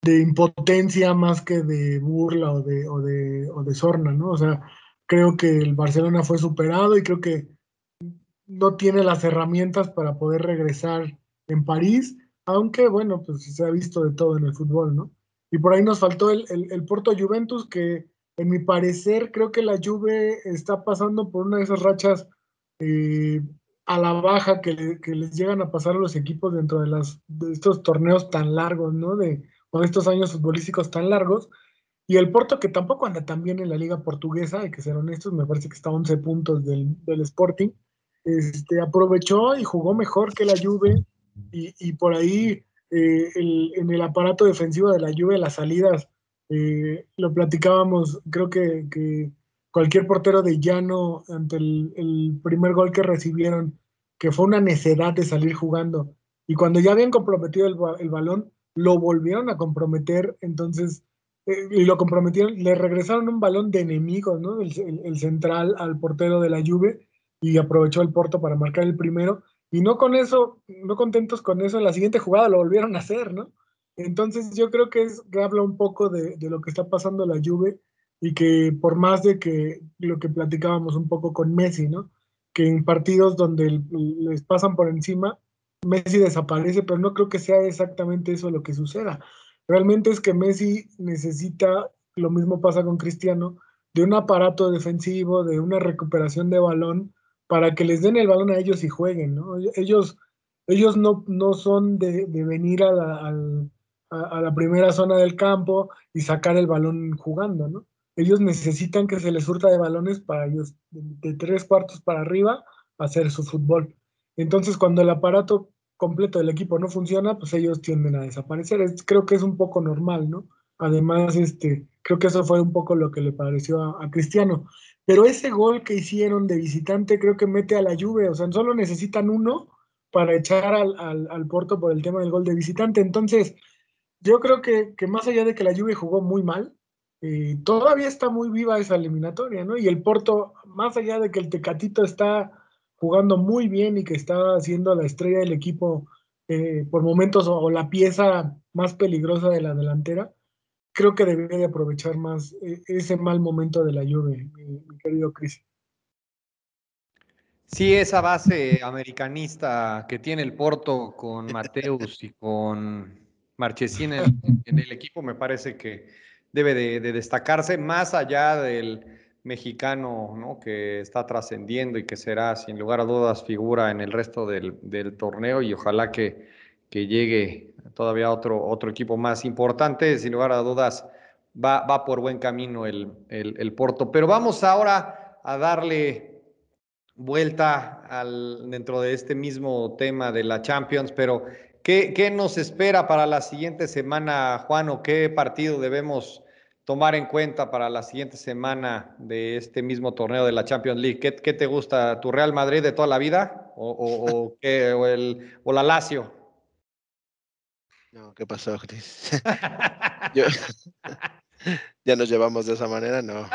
Speaker 3: de, impotencia más que de burla o de, o de, o de sorna, ¿no? O sea, creo que el Barcelona fue superado y creo que no tiene las herramientas para poder regresar en París, aunque bueno, pues se ha visto de todo en el fútbol, ¿no? Y por ahí nos faltó el, el, Porto Juventus, que en mi parecer creo que la Juve está pasando por una de esas rachas eh, a la baja que, que, les llegan a pasar a los equipos dentro de, las, de estos torneos tan largos, ¿no? De, con estos años futbolísticos tan largos. Y el Porto, que tampoco anda tan bien en la liga portuguesa, hay que ser honestos, me parece que está a 11 puntos del, del Sporting este, aprovechó y jugó mejor que la Juve y, por ahí eh, en el aparato defensivo de la Juve, las salidas, eh, lo platicábamos, creo que, cualquier portero de llano ante el, primer gol que recibieron, que fue una necedad de salir jugando, y cuando ya habían comprometido el, balón, lo volvieron a comprometer, entonces, eh, y lo comprometieron, le regresaron un balón de enemigos, ¿no? el central al portero de la Juve, y aprovechó el Porto para marcar el primero. Y no con eso, no contentos con eso, en la siguiente jugada lo volvieron a hacer, ¿no? Entonces yo creo que, es, que habla un poco de, lo que está pasando la Juve y que por más de que lo que platicábamos un poco con Messi, ¿no? Que en partidos donde les pasan por encima, Messi desaparece, pero no creo que sea exactamente eso lo que suceda. Realmente es que Messi necesita, lo mismo pasa con Cristiano, de un aparato defensivo, de una recuperación de balón para que les den el balón a ellos y jueguen, ¿no? Ellos, ellos no, no son de, venir a la, primera zona del campo y sacar el balón jugando, ¿no? Ellos necesitan que se les surta de balones para ellos, de, tres cuartos para arriba, hacer su fútbol. Entonces, cuando el aparato completo del equipo no funciona, pues ellos tienden a desaparecer. creo que es un poco normal, ¿no? Además, este, creo que eso fue un poco lo que le pareció a Cristiano. Pero ese gol que hicieron de visitante creo que mete a la Juve, o sea, solo necesitan uno para echar al, al, Porto por el tema del gol de visitante. Entonces, yo creo que, que más allá de que la Juve jugó muy mal, eh, todavía está muy viva esa eliminatoria, ¿no? Y el Porto, más allá de que el Tecatito está jugando muy bien y que está siendo la estrella del equipo eh, por momentos o, la pieza más peligrosa de la delantera, creo que debería de aprovechar más eh, ese mal momento de la lluvia, mi, querido Chris.
Speaker 1: Sí, esa base americanista que tiene el Porto con Mateus y con Marchesín en, el equipo me parece que debe de, destacarse más allá del mexicano ¿no? que está trascendiendo y que será sin lugar a dudas figura en el resto del torneo y ojalá que, que llegue todavía otro, otro equipo más importante. Sin lugar a dudas, va, va por buen camino el, el, Porto. Pero vamos ahora a darle vuelta al, dentro de este mismo tema de la Champions, pero ¿qué, ¿qué, nos espera para la siguiente semana, Juan, o qué partido debemos tomar en cuenta para la siguiente semana de este mismo torneo de la Champions League? ¿Qué, qué te gusta? ¿Tu Real Madrid de toda la vida o, o, [laughs] qué, o, el, o la Lazio?
Speaker 2: No, ¿qué pasó, Cris? [laughs] [laughs] ya nos llevamos de esa manera, no.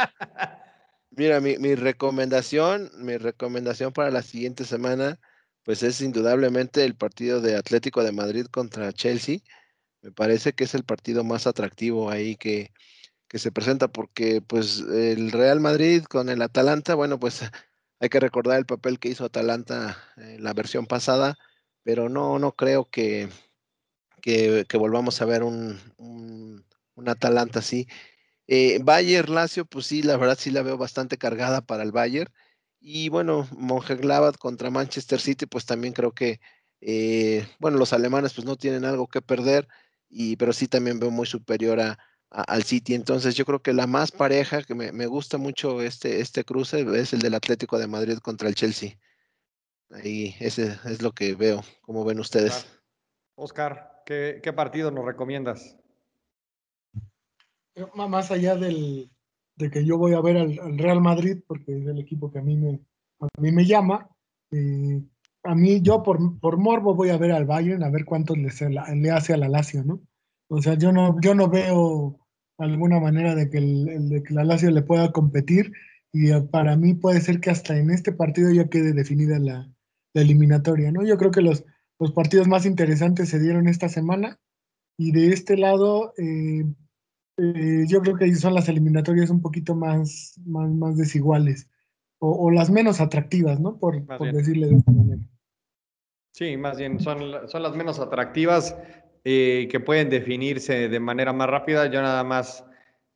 Speaker 2: Mira, mi, mi, recomendación, mi recomendación para la siguiente semana, pues es indudablemente el partido de Atlético de Madrid contra Chelsea. Me parece que es el partido más atractivo ahí que, que se presenta, porque pues el Real Madrid con el Atalanta, bueno, pues [laughs] hay que recordar el papel que hizo Atalanta en la versión pasada, pero no, no creo que, que, volvamos a ver un, un, Atalanta así. Eh, Bayer Lazio, pues sí, la verdad sí la veo bastante cargada para el Bayer. Y bueno, Mönchengladbach contra Manchester City, pues también creo que, eh, bueno, los alemanes pues no tienen algo que perder, y, pero sí también veo muy superior a, al City. Entonces yo creo que la más pareja, que me, me, gusta mucho este, este cruce, es el del Atlético de Madrid contra el Chelsea. Ahí ese es lo que veo. ¿Cómo ven ustedes?
Speaker 1: Oscar. ¿Qué, partido nos recomiendas?
Speaker 3: Más allá del, de que yo voy a ver al, Real Madrid, porque es el equipo que a mí me, a mí me llama, a mí yo por, por morbo voy a ver al Bayern a ver cuánto le, hace a la Lazio, ¿no? O sea, yo no, yo no veo alguna manera de que, de que la Lazio le pueda competir y eh, para mí puede ser que hasta en este partido ya quede definida la, la eliminatoria, ¿no? Yo creo que los, los partidos más interesantes se dieron esta semana y de este lado eh, eh, yo creo que son las eliminatorias un poquito más, más, desiguales o, las menos atractivas, ¿no? Por, decirle de esta manera.
Speaker 1: Sí, más bien son, son las menos atractivas eh, que pueden definirse de manera más rápida. Yo nada más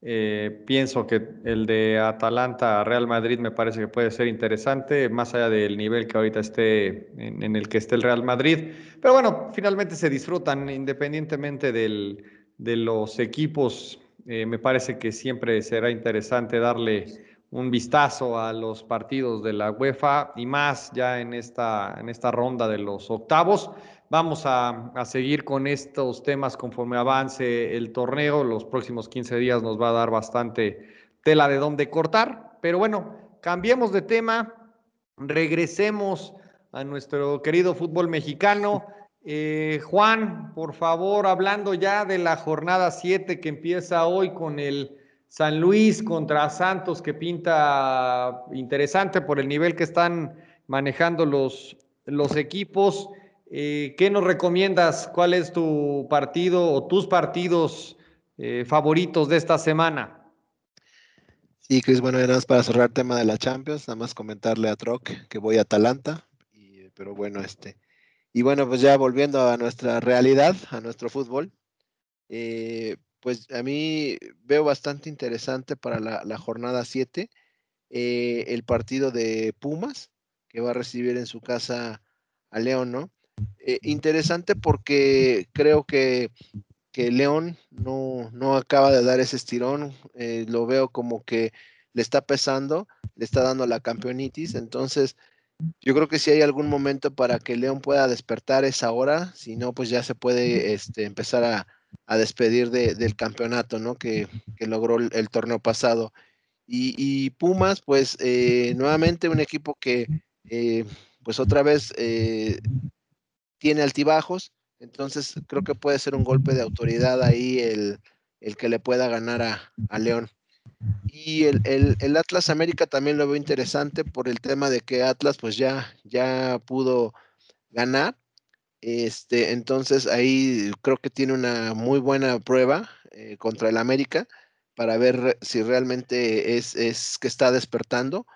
Speaker 1: eh, pienso que el de Atalanta Real Madrid me parece que puede ser interesante, más allá del nivel que ahorita esté en, el que esté el Real Madrid. Pero bueno, finalmente se disfrutan independientemente del, de los equipos. Eh, me parece que siempre será interesante darle un vistazo a los partidos de la UEFA y más ya en esta, en esta ronda de los octavos. Vamos a, seguir con estos temas conforme avance el torneo. Los próximos 15 días nos va a dar bastante tela de dónde cortar. Pero bueno, cambiemos de tema. Regresemos a nuestro querido fútbol mexicano. Eh, Juan, por favor, hablando ya de la jornada 7 que empieza hoy con el San Luis contra Santos, que pinta interesante por el nivel que están manejando los, los equipos. Eh, ¿Qué nos recomiendas? ¿Cuál es tu partido o tus partidos eh, favoritos de esta semana?
Speaker 2: Sí, Chris, bueno, nada más para cerrar el tema de la Champions, nada más comentarle a Troc que voy a Atalanta, pero bueno, este, y bueno, pues ya volviendo a nuestra realidad, a nuestro fútbol, eh, pues a mí veo bastante interesante para la, jornada 7 el partido de Pumas que va a recibir en su casa a León, ¿no? Eh, interesante porque creo que, que León no, no, acaba de dar ese estirón, eh, lo veo como que le está pesando, le está dando la campeonitis, entonces yo creo que si hay algún momento para que León pueda despertar es ahora, si no, pues ya se puede este, empezar a, a despedir de, del campeonato, ¿no? Que, que logró el, el, torneo pasado. Y, y Pumas, pues eh, nuevamente un equipo que, eh, pues otra vez eh, tiene altibajos, entonces creo que puede ser un golpe de autoridad ahí el, el que le pueda ganar a, a León. Y el, el, Atlas América también lo veo interesante por el tema de que Atlas pues ya, ya pudo ganar. Este, entonces ahí creo que tiene una muy buena prueba eh, contra el América para ver si realmente es, es, que está despertando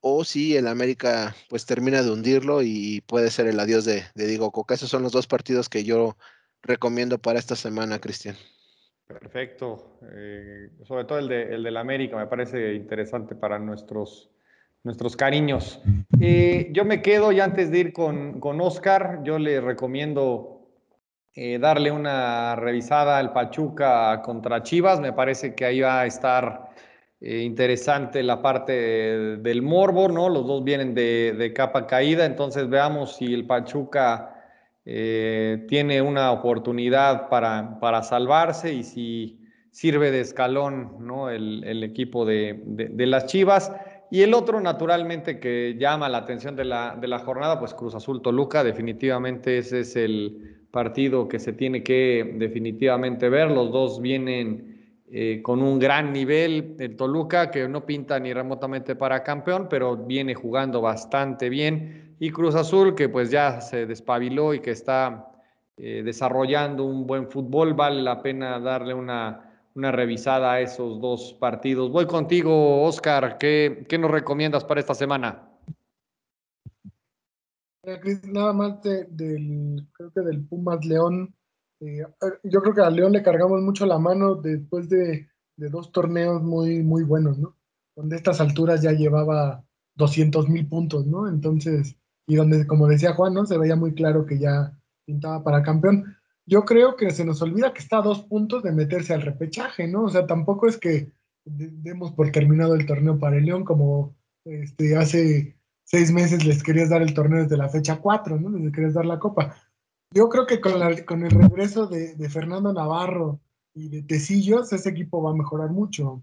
Speaker 2: o si el América pues termina de hundirlo y puede ser el adiós de, Diego Coca. Esos son los dos partidos que yo recomiendo para esta semana, Cristian.
Speaker 1: Perfecto. Eh, sobre todo el de, el del América me parece interesante para nuestros, nuestros cariños. Eh, yo me quedo, y antes de ir con, con Oscar, yo le recomiendo eh, darle una revisada al Pachuca contra Chivas. Me parece que ahí va a estar eh, interesante la parte de, del morbo, ¿no? Los dos vienen de, de capa caída, entonces veamos si el Pachuca eh, tiene una oportunidad para, para, salvarse y si sirve de escalón ¿no? el, el equipo de, de, de, las Chivas. Y el otro, naturalmente, que llama la atención de la, de la jornada, pues Cruz Azul Toluca, definitivamente ese es el partido que se tiene que definitivamente ver. Los dos vienen eh, con un gran nivel. El Toluca, que no pinta ni remotamente para campeón, pero viene jugando bastante bien y Cruz Azul, que pues ya se despabiló y que está eh, desarrollando un buen fútbol, vale la pena darle una, una, revisada a esos dos partidos. Voy contigo, Oscar, ¿qué, qué nos recomiendas para esta semana?
Speaker 3: Nada más de, del, creo que del Pumas León. Eh, yo creo que a León le cargamos mucho la mano después de, dos torneos muy, muy buenos, ¿no? Donde a estas alturas ya llevaba 200 mil puntos, ¿no? Entonces, y donde, como decía Juan, ¿no? Se veía muy claro que ya pintaba para campeón. Yo creo que se nos olvida que está a dos puntos de meterse al repechaje, ¿no? O sea, tampoco es que demos por terminado el torneo para el León, como este, hace seis meses les querías dar el torneo desde la fecha cuatro, ¿no? Les querías dar la copa. Yo creo que con, la, con el regreso de, de, Fernando Navarro y de Tecillos, ese equipo va a mejorar mucho.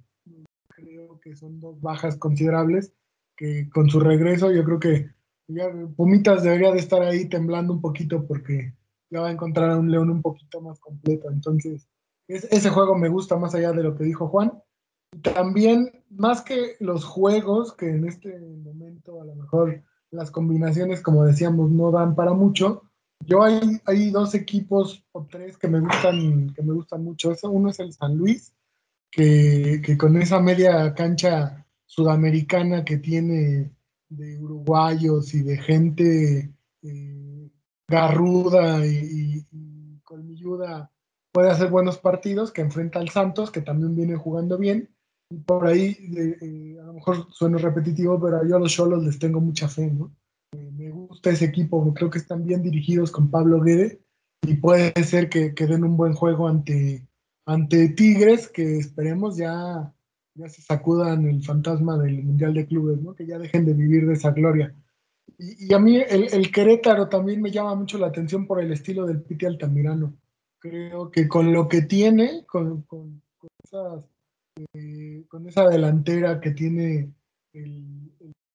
Speaker 3: Creo que son dos bajas considerables que con su regreso yo creo que ya Pumitas debería de estar ahí temblando un poquito porque ya va a encontrar a un León un poquito más completo. Entonces, es, ese juego me gusta más allá de lo que dijo Juan. También, más que los juegos, que en este momento a lo mejor las combinaciones, como decíamos, no dan para mucho. Yo hay, hay dos equipos o tres que me gustan, que me gustan mucho. Uno es el San Luis, que, con esa media cancha sudamericana que tiene de uruguayos y de gente eh, garruda y, y, colmilluda puede hacer buenos partidos, que enfrenta al Santos, que también viene jugando bien. Y por ahí, eh, a lo mejor suena repetitivo, pero yo a los les tengo mucha fe, ¿no? Me gusta ese equipo, creo que están bien dirigidos con Pablo Guede y puede ser que, que den un buen juego ante, ante Tigres, que esperemos ya ya se sacudan el fantasma del Mundial de Clubes, ¿no? Que ya dejen de vivir de esa gloria. Y, a mí el, Querétaro también me llama mucho la atención por el estilo del Piti Altamirano. Creo que con lo que tiene, con, con, con, eh, con esa delantera que tiene el,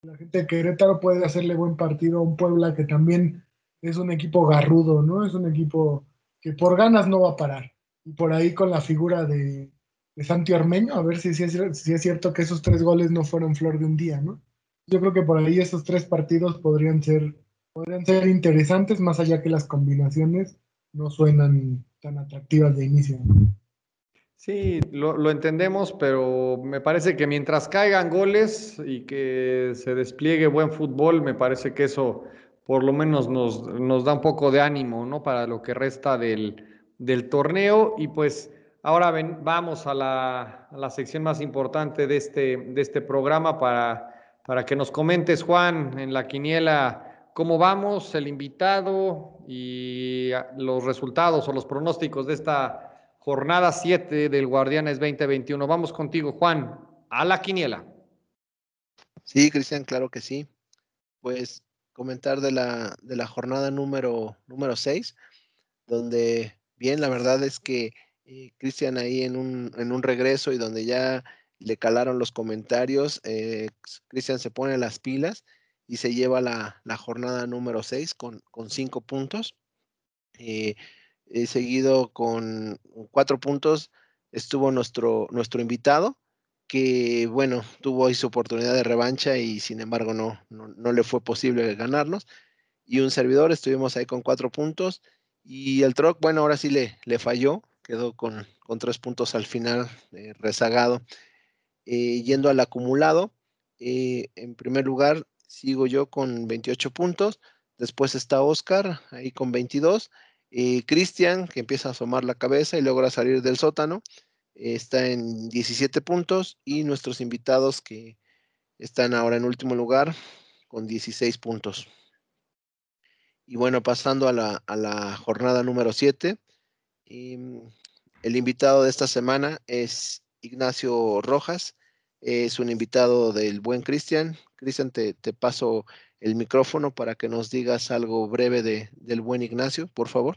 Speaker 3: la gente de Querétaro, puede hacerle buen partido a un Puebla que también es un equipo garrudo, ¿no? Es un equipo que por ganas no va a parar. Y por ahí con la figura de, de Santi Ormeño, a ver si, si, es, si, es, cierto que esos tres goles no fueron flor de un día, ¿no? Yo creo que por ahí esos tres partidos podrían ser, podrían ser interesantes, más allá que las combinaciones no suenan tan atractivas de inicio. ¿no?
Speaker 1: Sí, lo, lo, entendemos, pero me parece que mientras caigan goles y que se despliegue buen fútbol, me parece que eso por lo menos nos, nos da un poco de ánimo, ¿no? Para lo que resta del, del torneo y pues Ahora ven, vamos a la, a la, sección más importante de este, de este programa para para que nos comentes, Juan, en la quiniela, cómo vamos, el invitado y los resultados o los pronósticos de esta jornada 7 del Guardianes 2021. Vamos contigo, Juan, a la quiniela.
Speaker 2: Sí, Cristian, claro que sí. Pues comentar de la, de la jornada número, número 6, donde bien, la verdad es que eh, Cristian ahí en un, en un regreso y donde ya le calaron los comentarios, eh, Cristian se pone las pilas y se lleva la, jornada número 6 con, con cinco puntos. Eh, seguido con cuatro puntos estuvo nuestro, nuestro invitado, que bueno, tuvo su oportunidad de revancha y sin embargo no, no, le fue posible ganarnos. Y un servidor, estuvimos ahí con cuatro puntos. Y el Troc, bueno, ahora sí le, le falló, quedó con, con tres puntos al final, eh, rezagado. Eh, yendo al acumulado, eh, en primer lugar sigo yo con 28 puntos, después está Oscar ahí con 22, Cristian que empieza a asomar la cabeza y logra salir del sótano, está en 17 puntos y nuestros invitados que están ahora en último lugar con 16 puntos. Y bueno, pasando a la, jornada número 7, em, el invitado de esta semana es Ignacio Rojas, es un invitado del buen Cristian. Cristian, te, paso el micrófono para que nos digas algo breve de, del buen Ignacio, por favor.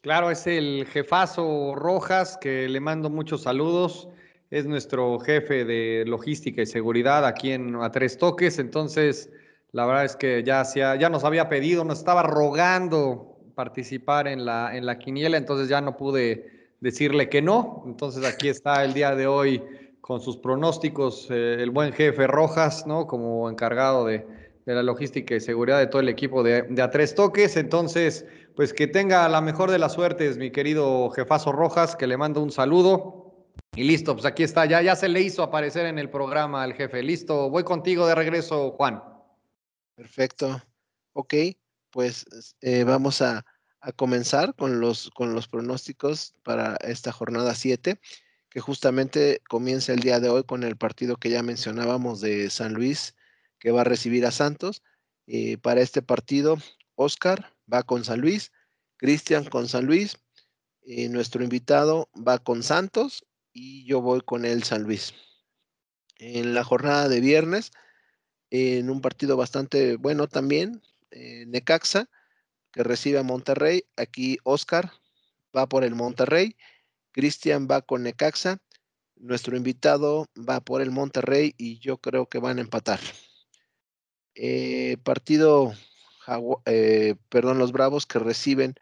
Speaker 1: Claro, es el jefazo Rojas, que le mando muchos saludos. Es nuestro jefe de logística y seguridad aquí en A Tres Toques. Entonces, la verdad es que ya, ya nos había pedido, nos estaba rogando participar en la, en la quiniela, entonces ya no pude decirle que no. Entonces aquí está el día de hoy con sus pronósticos eh, el buen jefe Rojas, ¿no? Como encargado de, de la logística y seguridad de todo el equipo de, A Tres Toques. Entonces, pues que tenga la mejor de las suertes, mi querido jefazo Rojas, que le mando un saludo. Y listo, pues aquí está, ya, ya se le hizo aparecer en el programa al jefe. Listo, voy contigo de regreso, Juan.
Speaker 2: Perfecto. Ok, pues eh, vamos a, a, comenzar con los, con los pronósticos para esta jornada 7, que justamente comienza el día de hoy con el partido que ya mencionábamos de San Luis que va a recibir a Santos. Eh, para este partido, Oscar va con San Luis, Cristian con San Luis, eh, nuestro invitado va con Santos y yo voy con el San Luis. En la jornada de viernes, en un partido bastante bueno también, eh, Necaxa, que recibe a Monterrey. Aquí Oscar va por el Monterrey, Cristian va con Necaxa, nuestro invitado va por el Monterrey y yo creo que van a empatar. Eh, partido, eh, perdón, los Bravos que reciben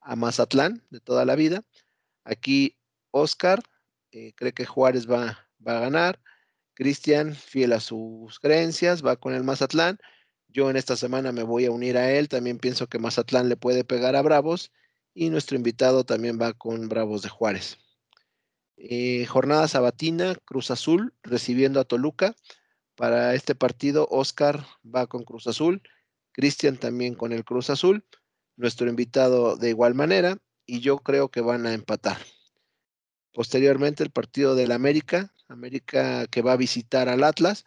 Speaker 2: a Mazatlán de toda la vida. Aquí Oscar eh, cree que Juárez va, va a ganar. Cristian, fiel a sus creencias, va con el Mazatlán. Yo en esta semana me voy a unir a él. También pienso que Mazatlán le puede pegar a Bravos. Y nuestro invitado también va con Bravos de Juárez. jornada sabatina, Cruz Azul recibiendo a Toluca. Para este partido, Oscar va con Cruz Azul, Cristian también con el Cruz Azul, nuestro invitado de igual manera, y yo creo que van a empatar. Posteriormente, el partido del América, América que va a visitar al Atlas.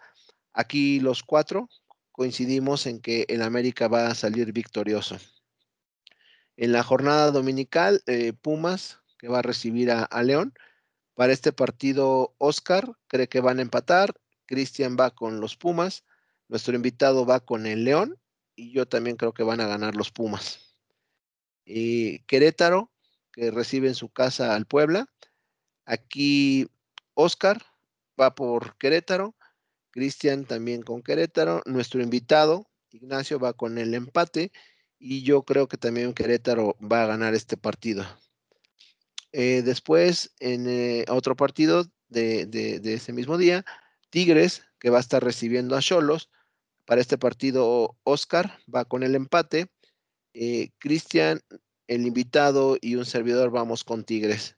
Speaker 2: Aquí los cuatro coincidimos en que el América va a salir victorioso. En la jornada dominical, eh, Pumas, que va a recibir a, a León. Para este partido, Oscar cree que van a empatar Cristian va con los Pumas, nuestro invitado va con el León y yo también creo que van a ganar los Pumas. Y Querétaro, que recibe en su casa al Puebla. Aquí Oscar va por Querétaro, Cristian también con Querétaro, nuestro invitado Ignacio va con el empate y yo creo que también Querétaro va a ganar este partido. Eh, después, en eh, otro partido de, de, ese mismo día, Tigres, que va a estar recibiendo a Cholos. Para este partido, Oscar va con el empate. Eh, Cristian, el invitado y un servidor vamos con Tigres.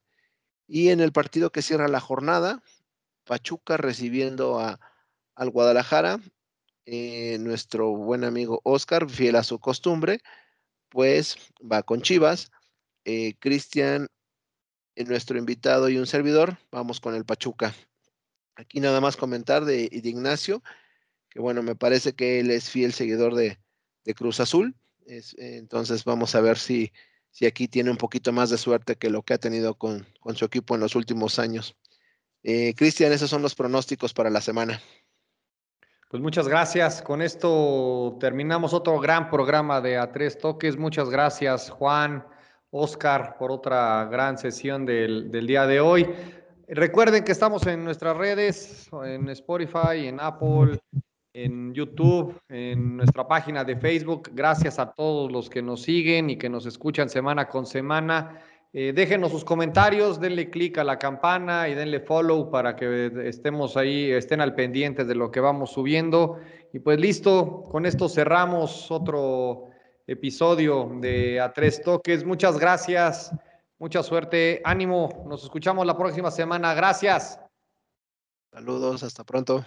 Speaker 2: Y en el partido que cierra la jornada, Pachuca recibiendo a, al Guadalajara. Eh, nuestro buen amigo Oscar, fiel a su costumbre, pues va con Chivas. Eh, Cristian, nuestro invitado y un servidor, vamos con el Pachuca. Aquí nada más comentar de, Ignacio que bueno, me parece que él es fiel seguidor de, Cruz Azul. entonces vamos a ver si, si aquí tiene un poquito más de suerte que lo que ha tenido con, su equipo en los últimos años. Eh, Cristian, esos son los pronósticos para la semana.
Speaker 1: Pues muchas gracias. Con esto terminamos otro gran programa de A Tres Toques. Muchas gracias, Juan, Oscar, por otra gran sesión del, del día de hoy. Recuerden que estamos en nuestras redes, en Spotify, en Apple, en YouTube, en nuestra página de Facebook. Gracias a todos los que nos siguen y que nos escuchan semana con semana. Eh, déjenos sus comentarios, denle clic a la campana y denle follow para que estemos ahí, estén al pendiente de lo que vamos subiendo. Y pues listo, con esto cerramos otro episodio de A Tres Toques. Muchas gracias, mucha suerte, ánimo, nos escuchamos la próxima semana. Gracias.
Speaker 2: Saludos, hasta pronto.